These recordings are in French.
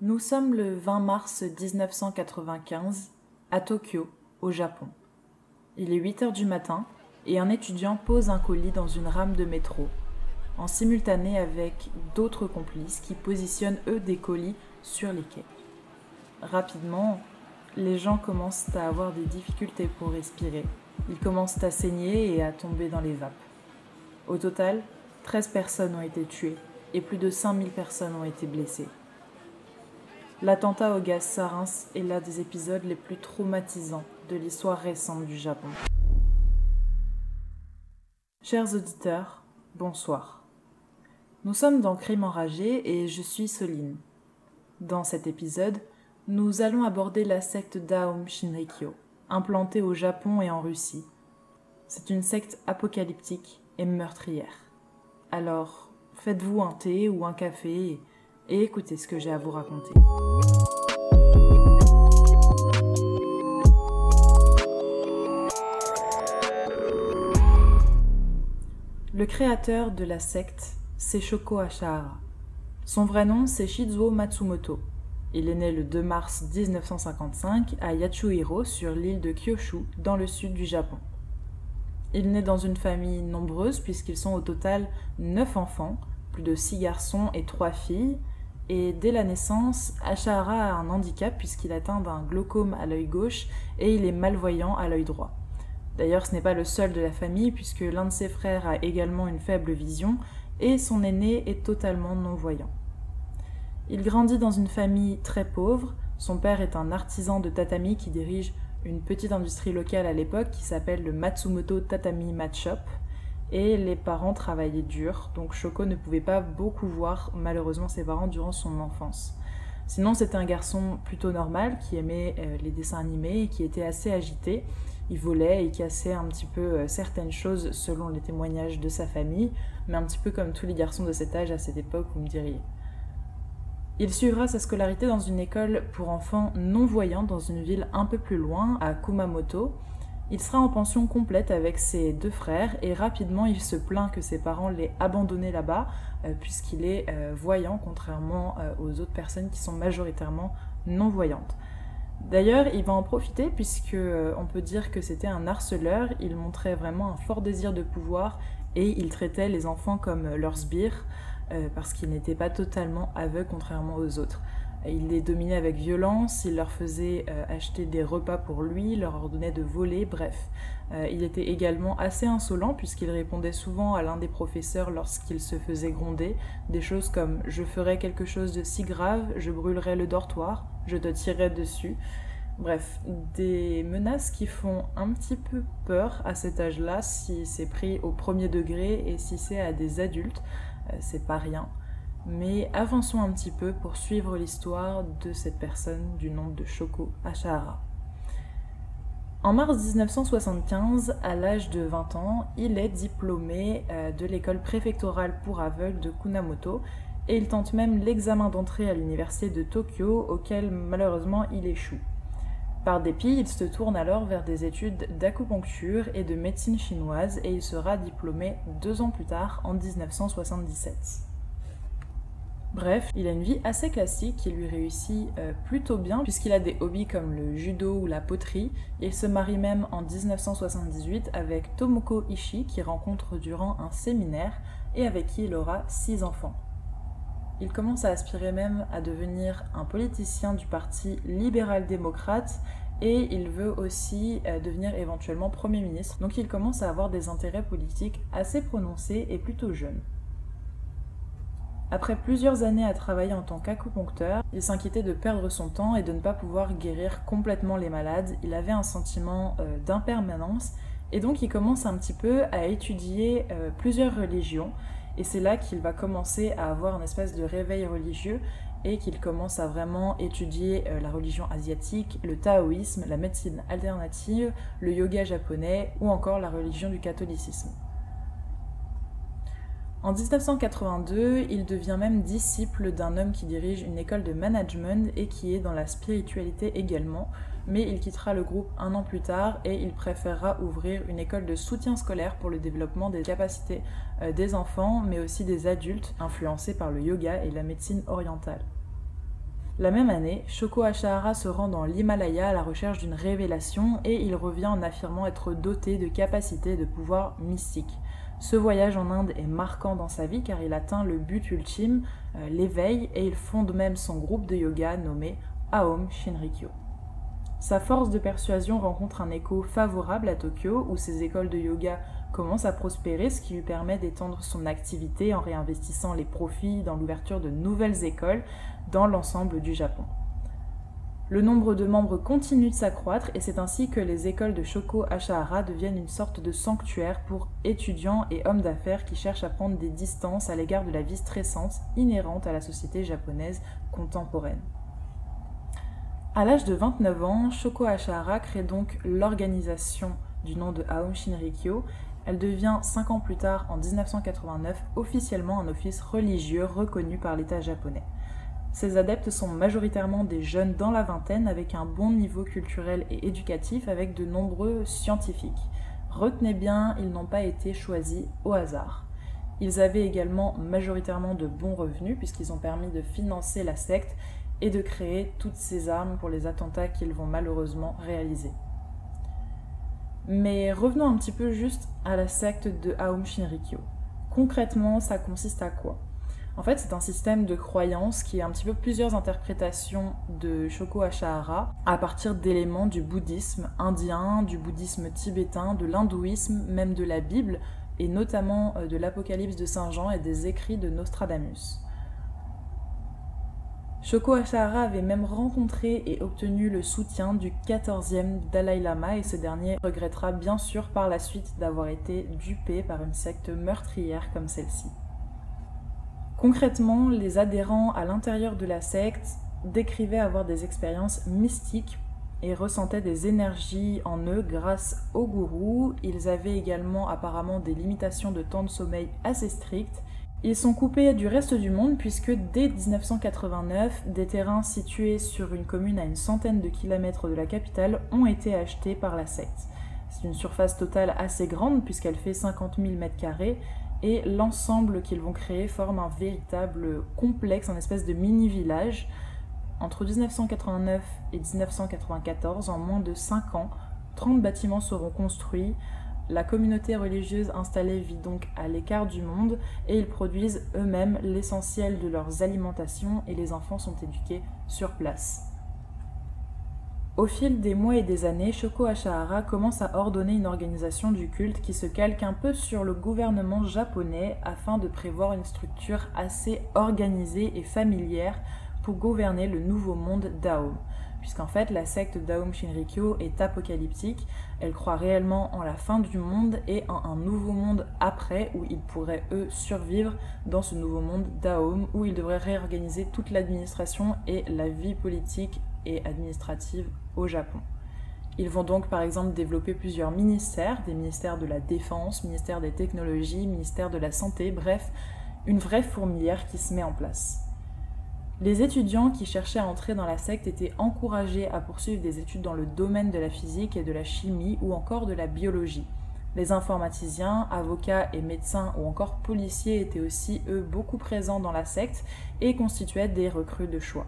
Nous sommes le 20 mars 1995 à Tokyo, au Japon. Il est 8 heures du matin et un étudiant pose un colis dans une rame de métro, en simultané avec d'autres complices qui positionnent eux des colis sur les quais. Rapidement, les gens commencent à avoir des difficultés pour respirer. Ils commencent à saigner et à tomber dans les vapes. Au total, 13 personnes ont été tuées et plus de 5000 personnes ont été blessées. L'attentat au gaz sarin est l'un des épisodes les plus traumatisants de l'histoire récente du Japon. Chers auditeurs, bonsoir. Nous sommes dans Crime enragé et je suis Soline. Dans cet épisode, nous allons aborder la secte Daum Shinrikyo, implantée au Japon et en Russie. C'est une secte apocalyptique et meurtrière. Alors, faites-vous un thé ou un café et écoutez ce que j'ai à vous raconter. Le créateur de la secte, c'est Shoko Ashihara. Son vrai nom, c'est Shizuo Matsumoto. Il est né le 2 mars 1955 à Yachuhiro sur l'île de Kyushu, dans le sud du Japon. Il naît dans une famille nombreuse puisqu'ils sont au total 9 enfants, plus de 6 garçons et 3 filles, et dès la naissance, Ashara a un handicap puisqu'il atteint d'un glaucome à l'œil gauche et il est malvoyant à l'œil droit. D'ailleurs, ce n'est pas le seul de la famille puisque l'un de ses frères a également une faible vision et son aîné est totalement non-voyant. Il grandit dans une famille très pauvre. Son père est un artisan de tatami qui dirige une petite industrie locale à l'époque qui s'appelle le Matsumoto Tatami Mat Shop et les parents travaillaient dur, donc Shoko ne pouvait pas beaucoup voir malheureusement ses parents durant son enfance. Sinon, c'était un garçon plutôt normal qui aimait euh, les dessins animés et qui était assez agité. Il volait et cassait un petit peu euh, certaines choses selon les témoignages de sa famille, mais un petit peu comme tous les garçons de cet âge à cette époque, vous me diriez. Il suivra sa scolarité dans une école pour enfants non-voyants dans une ville un peu plus loin, à Kumamoto, il sera en pension complète avec ses deux frères et rapidement il se plaint que ses parents l'aient abandonné là-bas euh, puisqu'il est euh, voyant contrairement euh, aux autres personnes qui sont majoritairement non-voyantes. D'ailleurs, il va en profiter puisque on peut dire que c'était un harceleur, il montrait vraiment un fort désir de pouvoir et il traitait les enfants comme leurs sbires parce qu'il n'était pas totalement aveugle contrairement aux autres. Il les dominait avec violence, il leur faisait euh, acheter des repas pour lui, leur ordonnait de voler, bref. Euh, il était également assez insolent puisqu'il répondait souvent à l'un des professeurs lorsqu'il se faisait gronder, des choses comme je ferai quelque chose de si grave, je brûlerai le dortoir, je te tirerai dessus. Bref, des menaces qui font un petit peu peur à cet âge-là si c'est pris au premier degré et si c'est à des adultes, euh, c'est pas rien. Mais avançons un petit peu pour suivre l'histoire de cette personne du nom de Shoko Ashihara. En mars 1975, à l'âge de 20 ans, il est diplômé euh, de l'école préfectorale pour aveugles de Kunamoto et il tente même l'examen d'entrée à l'université de Tokyo auquel malheureusement il échoue. Par dépit, il se tourne alors vers des études d'acupuncture et de médecine chinoise et il sera diplômé deux ans plus tard en 1977. Bref, il a une vie assez classique qui lui réussit euh, plutôt bien puisqu'il a des hobbies comme le judo ou la poterie. Il se marie même en 1978 avec Tomoko Ishii qu'il rencontre durant un séminaire et avec qui il aura six enfants. Il commence à aspirer même à devenir un politicien du parti libéral-démocrate et il veut aussi euh, devenir éventuellement Premier ministre. Donc il commence à avoir des intérêts politiques assez prononcés et plutôt jeune. Après plusieurs années à travailler en tant qu'acupuncteur, il s'inquiétait de perdre son temps et de ne pas pouvoir guérir complètement les malades. Il avait un sentiment euh, d'impermanence et donc il commence un petit peu à étudier euh, plusieurs religions et c'est là qu'il va commencer à avoir une espèce de réveil religieux et qu'il commence à vraiment étudier euh, la religion asiatique, le taoïsme, la médecine alternative, le yoga japonais ou encore la religion du catholicisme. En 1982, il devient même disciple d'un homme qui dirige une école de management et qui est dans la spiritualité également, mais il quittera le groupe un an plus tard et il préférera ouvrir une école de soutien scolaire pour le développement des capacités euh, des enfants, mais aussi des adultes, influencés par le yoga et la médecine orientale. La même année, Shoko Ashihara se rend dans l'Himalaya à la recherche d'une révélation et il revient en affirmant être doté de capacités et de pouvoirs mystiques. Ce voyage en Inde est marquant dans sa vie car il atteint le but ultime, euh, l'éveil, et il fonde même son groupe de yoga nommé Aom Shinrikyo. Sa force de persuasion rencontre un écho favorable à Tokyo où ses écoles de yoga commencent à prospérer, ce qui lui permet d'étendre son activité en réinvestissant les profits dans l'ouverture de nouvelles écoles dans l'ensemble du Japon. Le nombre de membres continue de s'accroître et c'est ainsi que les écoles de Shoko Ashihara deviennent une sorte de sanctuaire pour étudiants et hommes d'affaires qui cherchent à prendre des distances à l'égard de la vie stressante inhérente à la société japonaise contemporaine. À l'âge de 29 ans, Shoko Ashihara crée donc l'organisation du nom de Aum Shinrikyo. Elle devient 5 ans plus tard, en 1989, officiellement un office religieux reconnu par l'État japonais. Ces adeptes sont majoritairement des jeunes dans la vingtaine avec un bon niveau culturel et éducatif avec de nombreux scientifiques. Retenez bien, ils n'ont pas été choisis au hasard. Ils avaient également majoritairement de bons revenus puisqu'ils ont permis de financer la secte et de créer toutes ces armes pour les attentats qu'ils vont malheureusement réaliser. Mais revenons un petit peu juste à la secte de Aum Shinrikyo. Concrètement, ça consiste à quoi? En fait, c'est un système de croyance qui a un petit peu plusieurs interprétations de Shoko Ashihara à partir d'éléments du bouddhisme indien, du bouddhisme tibétain, de l'hindouisme, même de la Bible, et notamment euh, de l'Apocalypse de Saint Jean et des écrits de Nostradamus. Shoko Ashihara avait même rencontré et obtenu le soutien du 14e Dalai Lama et ce dernier regrettera bien sûr par la suite d'avoir été dupé par une secte meurtrière comme celle-ci. Concrètement, les adhérents à l'intérieur de la secte décrivaient avoir des expériences mystiques et ressentaient des énergies en eux grâce au gourou. Ils avaient également apparemment des limitations de temps de sommeil assez strictes ils sont coupés du reste du monde puisque dès 1989, des terrains situés sur une commune à une centaine de kilomètres de la capitale ont été achetés par la secte. C'est une surface totale assez grande puisqu'elle fait 50 000 m2 et l'ensemble qu'ils vont créer forme un véritable complexe, un espèce de mini-village. Entre 1989 et 1994, en moins de 5 ans, 30 bâtiments seront construits, la communauté religieuse installée vit donc à l'écart du monde et ils produisent eux-mêmes l'essentiel de leurs alimentations et les enfants sont éduqués sur place. Au fil des mois et des années, Shoko Ashihara commence à ordonner une organisation du culte qui se calque un peu sur le gouvernement japonais afin de prévoir une structure assez organisée et familière pour gouverner le nouveau monde d'Aom puisqu'en fait la secte d'Aum Shinrikyo est apocalyptique, elle croit réellement en la fin du monde et en un nouveau monde après où ils pourraient eux survivre dans ce nouveau monde d'Aum où ils devraient réorganiser toute l'administration et la vie politique et administrative au Japon. Ils vont donc par exemple développer plusieurs ministères, des ministères de la défense, ministère des technologies, ministère de la santé, bref, une vraie fourmilière qui se met en place. Les étudiants qui cherchaient à entrer dans la secte étaient encouragés à poursuivre des études dans le domaine de la physique et de la chimie ou encore de la biologie. Les informaticiens, avocats et médecins ou encore policiers étaient aussi, eux, beaucoup présents dans la secte et constituaient des recrues de choix.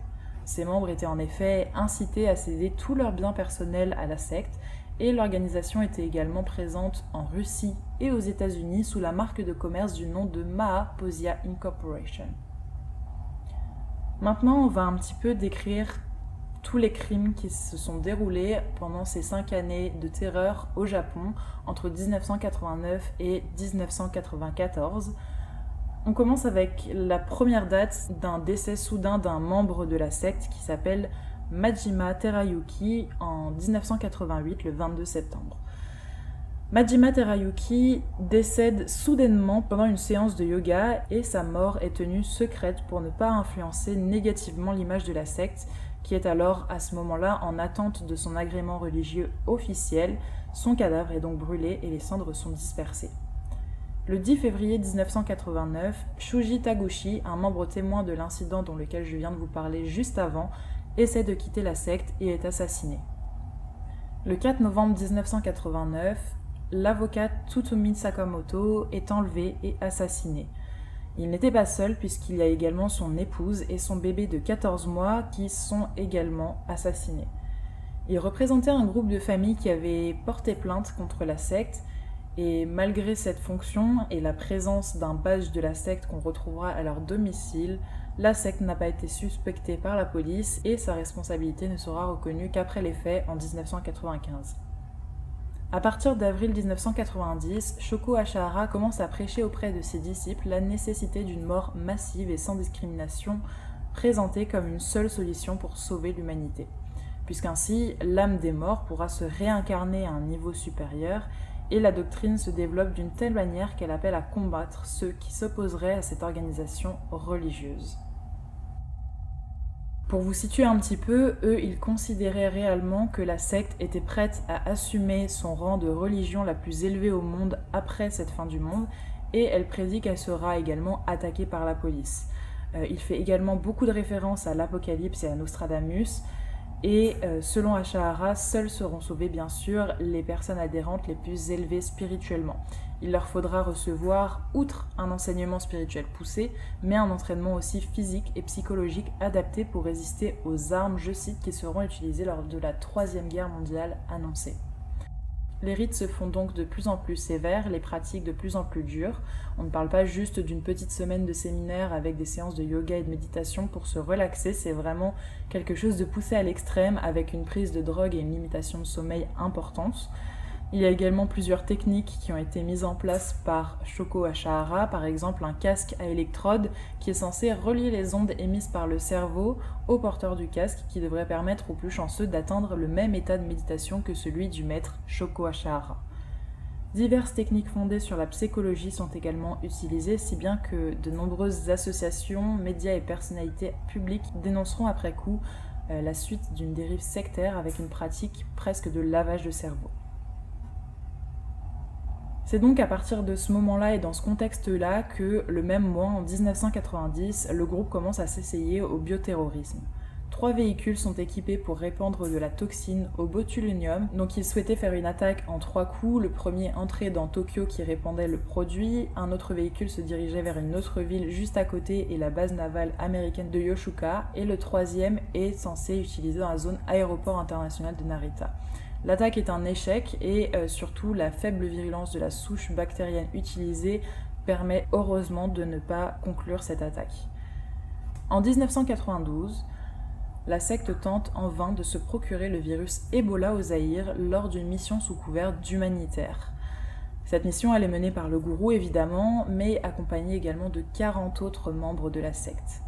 Ces membres étaient en effet incités à céder tous leurs biens personnels à la secte et l'organisation était également présente en Russie et aux États-Unis sous la marque de commerce du nom de Mahaposia Incorporation. Maintenant, on va un petit peu décrire tous les crimes qui se sont déroulés pendant ces cinq années de terreur au Japon entre 1989 et 1994. On commence avec la première date d'un décès soudain d'un membre de la secte qui s'appelle Majima Terayuki en 1988, le 22 septembre. Majima Terayuki décède soudainement pendant une séance de yoga et sa mort est tenue secrète pour ne pas influencer négativement l'image de la secte qui est alors à ce moment-là en attente de son agrément religieux officiel. Son cadavre est donc brûlé et les cendres sont dispersées. Le 10 février 1989, Shuji Taguchi, un membre témoin de l'incident dont lequel je viens de vous parler juste avant, essaie de quitter la secte et est assassiné. Le 4 novembre 1989, l'avocat Tsutomi Sakamoto est enlevé et assassiné. Il n'était pas seul puisqu'il y a également son épouse et son bébé de 14 mois qui sont également assassinés. Il représentait un groupe de familles qui avait porté plainte contre la secte et malgré cette fonction et la présence d'un badge de la secte qu'on retrouvera à leur domicile, la secte n'a pas été suspectée par la police et sa responsabilité ne sera reconnue qu'après les faits en 1995. À partir d'avril 1990, Shoko Ashihara commence à prêcher auprès de ses disciples la nécessité d'une mort massive et sans discrimination présentée comme une seule solution pour sauver l'humanité, puisqu'ainsi l'âme des morts pourra se réincarner à un niveau supérieur et la doctrine se développe d'une telle manière qu'elle appelle à combattre ceux qui s'opposeraient à cette organisation religieuse. Pour vous situer un petit peu, eux, ils considéraient réellement que la secte était prête à assumer son rang de religion la plus élevée au monde après cette fin du monde, et elle prédit qu'elle sera également attaquée par la police. Euh, il fait également beaucoup de références à l'Apocalypse et à Nostradamus, et euh, selon Ashahara, seules seront sauvées bien sûr les personnes adhérentes les plus élevées spirituellement. Il leur faudra recevoir, outre un enseignement spirituel poussé, mais un entraînement aussi physique et psychologique adapté pour résister aux armes, je cite, qui seront utilisées lors de la Troisième Guerre mondiale annoncée. Les rites se font donc de plus en plus sévères, les pratiques de plus en plus dures. On ne parle pas juste d'une petite semaine de séminaire avec des séances de yoga et de méditation pour se relaxer, c'est vraiment quelque chose de poussé à l'extrême avec une prise de drogue et une limitation de sommeil importante. Il y a également plusieurs techniques qui ont été mises en place par Shoko Ashahara, par exemple un casque à électrode qui est censé relier les ondes émises par le cerveau au porteur du casque qui devrait permettre aux plus chanceux d'atteindre le même état de méditation que celui du maître Shoko Ashahara. Diverses techniques fondées sur la psychologie sont également utilisées, si bien que de nombreuses associations, médias et personnalités publiques dénonceront après coup euh, la suite d'une dérive sectaire avec une pratique presque de lavage de cerveau. C'est donc à partir de ce moment-là et dans ce contexte-là que, le même mois, en 1990, le groupe commence à s'essayer au bioterrorisme. Trois véhicules sont équipés pour répandre de la toxine au botulinum, donc ils souhaitaient faire une attaque en trois coups. Le premier entrer dans Tokyo qui répandait le produit, un autre véhicule se dirigeait vers une autre ville juste à côté et la base navale américaine de Yoshuka, et le troisième est censé utiliser dans la zone aéroport international de Narita. L'attaque est un échec et euh, surtout la faible virulence de la souche bactérienne utilisée permet heureusement de ne pas conclure cette attaque. En 1992, la secte tente en vain de se procurer le virus Ebola au Zaïre lors d'une mission sous couvert d'humanitaire. Cette mission est menée par le gourou évidemment, mais accompagnée également de 40 autres membres de la secte.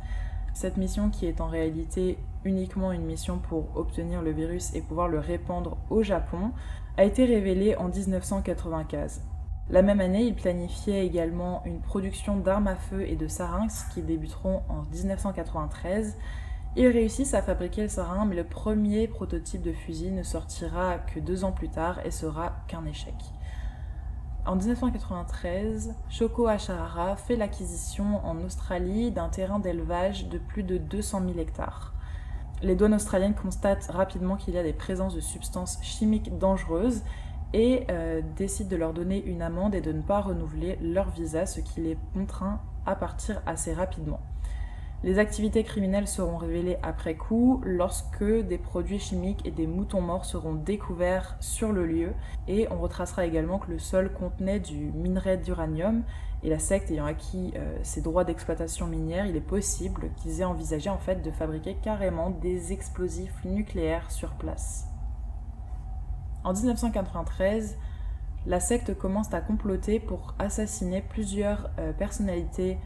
Cette mission, qui est en réalité uniquement une mission pour obtenir le virus et pouvoir le répandre au Japon, a été révélée en 1995. La même année, il planifiait également une production d'armes à feu et de sarinx qui débuteront en 1993. Ils réussissent à fabriquer le sarin, mais le premier prototype de fusil ne sortira que deux ans plus tard et sera qu'un échec. En 1993, Shoko Ashihara fait l'acquisition en Australie d'un terrain d'élevage de plus de 200 000 hectares. Les douanes australiennes constatent rapidement qu'il y a des présences de substances chimiques dangereuses et euh, décident de leur donner une amende et de ne pas renouveler leur visa, ce qui les contraint à partir assez rapidement. Les activités criminelles seront révélées après coup lorsque des produits chimiques et des moutons morts seront découverts sur le lieu et on retracera également que le sol contenait du minerai d'uranium et la secte ayant acquis euh, ses droits d'exploitation minière, il est possible qu'ils aient envisagé en fait de fabriquer carrément des explosifs nucléaires sur place. En 1993, la secte commence à comploter pour assassiner plusieurs euh, personnalités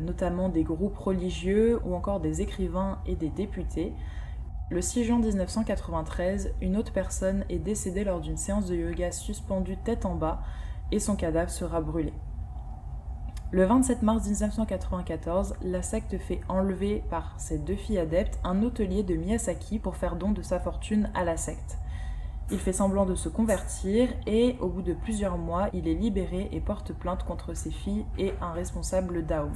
notamment des groupes religieux ou encore des écrivains et des députés. Le 6 juin 1993, une autre personne est décédée lors d'une séance de yoga suspendue tête en bas et son cadavre sera brûlé. Le 27 mars 1994, la secte fait enlever par ses deux filles adeptes un hôtelier de Miyazaki pour faire don de sa fortune à la secte. Il fait semblant de se convertir et au bout de plusieurs mois, il est libéré et porte plainte contre ses filles et un responsable d'Ao.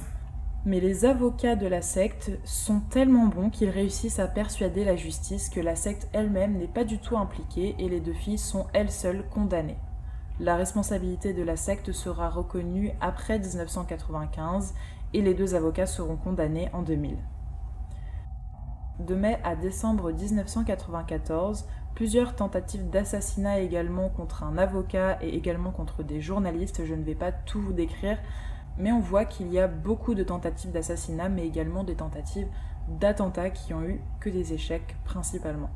Mais les avocats de la secte sont tellement bons qu'ils réussissent à persuader la justice que la secte elle-même n'est pas du tout impliquée et les deux filles sont elles seules condamnées. La responsabilité de la secte sera reconnue après 1995 et les deux avocats seront condamnés en 2000. De mai à décembre 1994, plusieurs tentatives d'assassinat également contre un avocat et également contre des journalistes. Je ne vais pas tout vous décrire, mais on voit qu'il y a beaucoup de tentatives d'assassinat, mais également des tentatives d'attentats qui ont eu que des échecs principalement.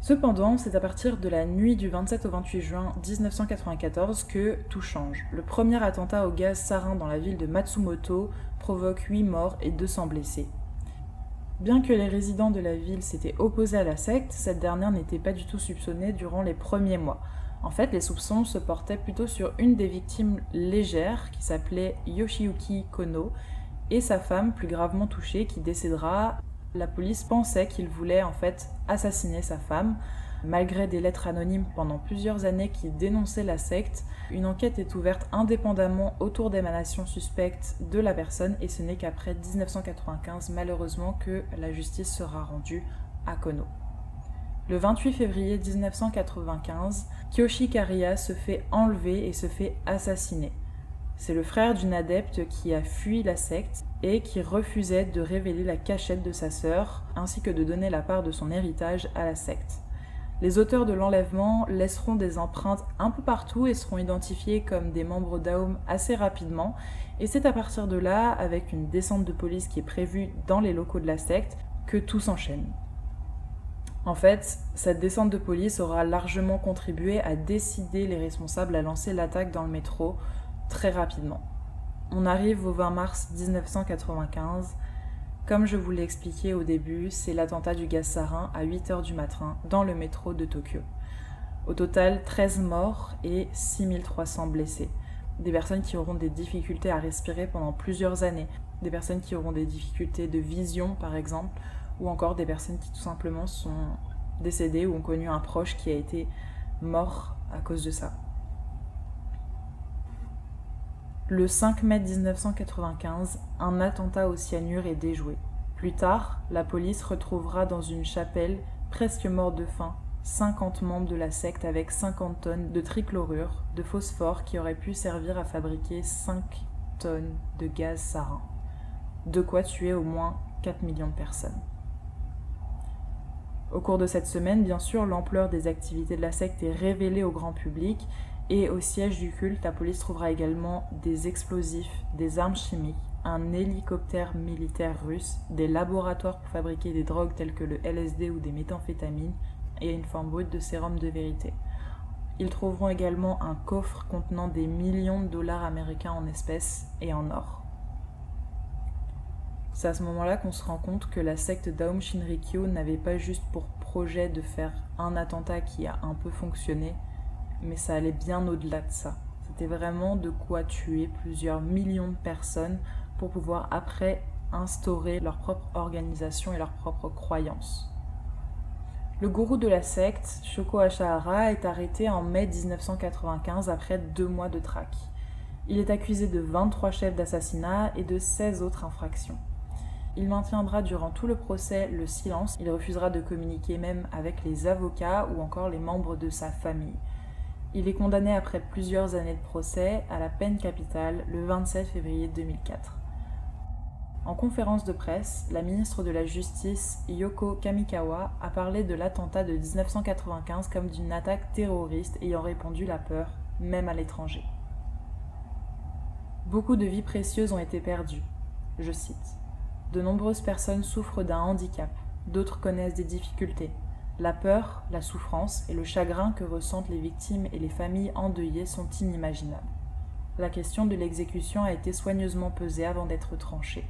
Cependant, c'est à partir de la nuit du 27 au 28 juin 1994 que tout change. Le premier attentat au gaz sarin dans la ville de Matsumoto provoque 8 morts et 200 blessés. Bien que les résidents de la ville s'étaient opposés à la secte, cette dernière n'était pas du tout soupçonnée durant les premiers mois. En fait, les soupçons se portaient plutôt sur une des victimes légères qui s'appelait Yoshiyuki Kono et sa femme plus gravement touchée qui décédera la police pensait qu'il voulait en fait assassiner sa femme. Malgré des lettres anonymes pendant plusieurs années qui dénonçaient la secte, une enquête est ouverte indépendamment autour d'émanations suspectes de la personne et ce n'est qu'après 1995 malheureusement que la justice sera rendue à Kono. Le 28 février 1995, Kyoshi Kariya se fait enlever et se fait assassiner. C'est le frère d'une adepte qui a fui la secte et qui refusait de révéler la cachette de sa sœur, ainsi que de donner la part de son héritage à la secte. Les auteurs de l'enlèvement laisseront des empreintes un peu partout et seront identifiés comme des membres d'Aum assez rapidement, et c'est à partir de là, avec une descente de police qui est prévue dans les locaux de la secte, que tout s'enchaîne. En fait, cette descente de police aura largement contribué à décider les responsables à lancer l'attaque dans le métro, très rapidement. On arrive au 20 mars 1995. Comme je vous l'ai expliqué au début, c'est l'attentat du gaz sarin à 8h du matin dans le métro de Tokyo. Au total, 13 morts et 6300 blessés. Des personnes qui auront des difficultés à respirer pendant plusieurs années, des personnes qui auront des difficultés de vision par exemple, ou encore des personnes qui tout simplement sont décédées ou ont connu un proche qui a été mort à cause de ça. Le 5 mai 1995, un attentat au cyanure est déjoué. Plus tard, la police retrouvera dans une chapelle, presque mort de faim, 50 membres de la secte avec 50 tonnes de trichlorure, de phosphore qui aurait pu servir à fabriquer 5 tonnes de gaz sarin. De quoi tuer au moins 4 millions de personnes. Au cours de cette semaine, bien sûr, l'ampleur des activités de la secte est révélée au grand public et au siège du culte, la police trouvera également des explosifs, des armes chimiques, un hélicoptère militaire russe, des laboratoires pour fabriquer des drogues telles que le LSD ou des méthamphétamines, et une forme brute de sérum de vérité. Ils trouveront également un coffre contenant des millions de dollars américains en espèces et en or. C'est à ce moment-là qu'on se rend compte que la secte d'Aum Shinrikyo n'avait pas juste pour projet de faire un attentat qui a un peu fonctionné, mais ça allait bien au-delà de ça. C'était vraiment de quoi tuer plusieurs millions de personnes pour pouvoir après instaurer leur propre organisation et leur propre croyances. Le gourou de la secte, Shoko Ashahara, est arrêté en mai 1995 après deux mois de traque. Il est accusé de 23 chefs d'assassinat et de 16 autres infractions. Il maintiendra durant tout le procès le silence, il refusera de communiquer même avec les avocats ou encore les membres de sa famille. Il est condamné après plusieurs années de procès à la peine capitale le 27 février 2004. En conférence de presse, la ministre de la Justice, Yoko Kamikawa, a parlé de l'attentat de 1995 comme d'une attaque terroriste ayant répandu la peur, même à l'étranger. Beaucoup de vies précieuses ont été perdues. Je cite. De nombreuses personnes souffrent d'un handicap, d'autres connaissent des difficultés, la peur, la souffrance et le chagrin que ressentent les victimes et les familles endeuillées sont inimaginables. La question de l'exécution a été soigneusement pesée avant d'être tranchée.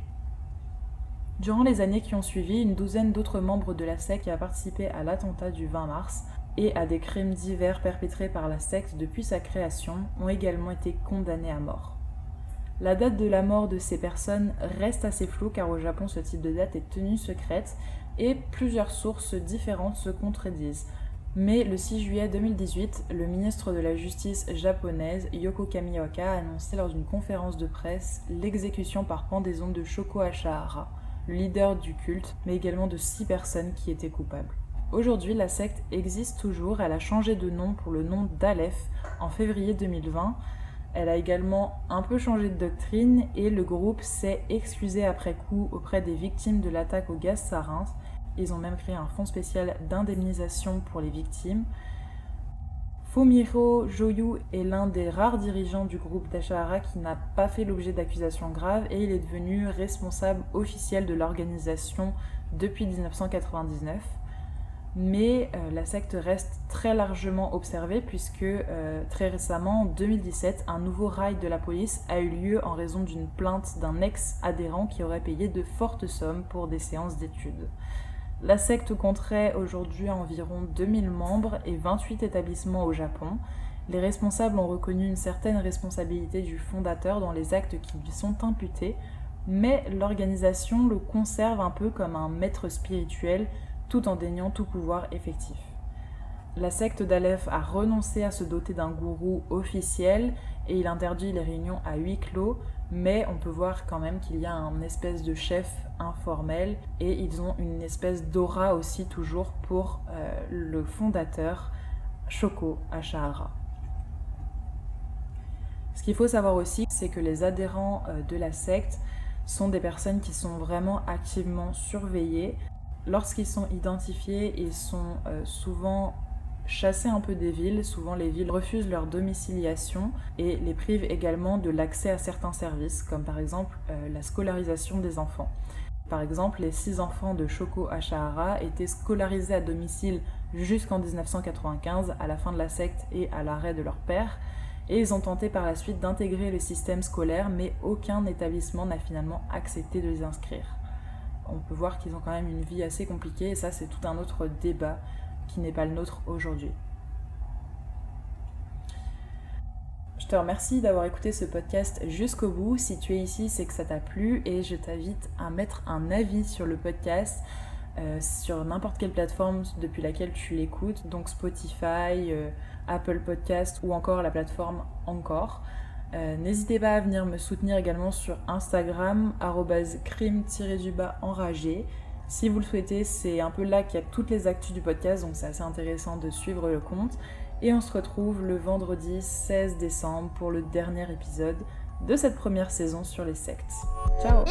Durant les années qui ont suivi, une douzaine d'autres membres de la secte a participé à l'attentat du 20 mars et à des crimes divers perpétrés par la secte depuis sa création ont également été condamnés à mort. La date de la mort de ces personnes reste assez floue car au Japon ce type de date est tenue secrète et plusieurs sources différentes se contredisent. Mais le 6 juillet 2018, le ministre de la Justice japonaise, Yoko Kamioka, a annoncé lors d'une conférence de presse l'exécution par pendaison de Shoko Ashihara, le leader du culte, mais également de six personnes qui étaient coupables. Aujourd'hui, la secte existe toujours, elle a changé de nom pour le nom d'Aleph en février 2020. Elle a également un peu changé de doctrine et le groupe s'est excusé après coup auprès des victimes de l'attaque au gaz sarin. Ils ont même créé un fonds spécial d'indemnisation pour les victimes. Fumiro Joyu est l'un des rares dirigeants du groupe d'Ashahara qui n'a pas fait l'objet d'accusations graves et il est devenu responsable officiel de l'organisation depuis 1999 mais euh, la secte reste très largement observée puisque euh, très récemment, en 2017, un nouveau raid de la police a eu lieu en raison d'une plainte d'un ex-adhérent qui aurait payé de fortes sommes pour des séances d'études. La secte compterait aujourd'hui environ 2000 membres et 28 établissements au Japon. Les responsables ont reconnu une certaine responsabilité du fondateur dans les actes qui lui sont imputés, mais l'organisation le conserve un peu comme un maître spirituel tout en déniant tout pouvoir effectif. La secte d'Aleph a renoncé à se doter d'un gourou officiel et il interdit les réunions à huis clos, mais on peut voir quand même qu'il y a un espèce de chef informel et ils ont une espèce d'aura aussi toujours pour euh, le fondateur Shoko Ashahara. Ce qu'il faut savoir aussi, c'est que les adhérents euh, de la secte sont des personnes qui sont vraiment activement surveillées lorsqu'ils sont identifiés, ils sont euh, souvent chassés un peu des villes. Souvent, les villes refusent leur domiciliation et les privent également de l'accès à certains services, comme par exemple euh, la scolarisation des enfants. Par exemple, les six enfants de Shoko Ashahara étaient scolarisés à domicile jusqu'en 1995, à la fin de la secte et à l'arrêt de leur père. Et ils ont tenté par la suite d'intégrer le système scolaire, mais aucun établissement n'a finalement accepté de les inscrire on peut voir qu'ils ont quand même une vie assez compliquée et ça c'est tout un autre débat qui n'est pas le nôtre aujourd'hui. Je te remercie d'avoir écouté ce podcast jusqu'au bout. Si tu es ici, c'est que ça t'a plu et je t'invite à mettre un avis sur le podcast euh, sur n'importe quelle plateforme depuis laquelle tu l'écoutes, donc Spotify, euh, Apple Podcast ou encore la plateforme Encore. Euh, n'hésitez pas à venir me soutenir également sur Instagram, crime-du-bas enragé. Si vous le souhaitez, c'est un peu là qu'il y a toutes les actus du podcast, donc c'est assez intéressant de suivre le compte. Et on se retrouve le vendredi 16 décembre pour le dernier épisode de cette première saison sur les sectes. Ciao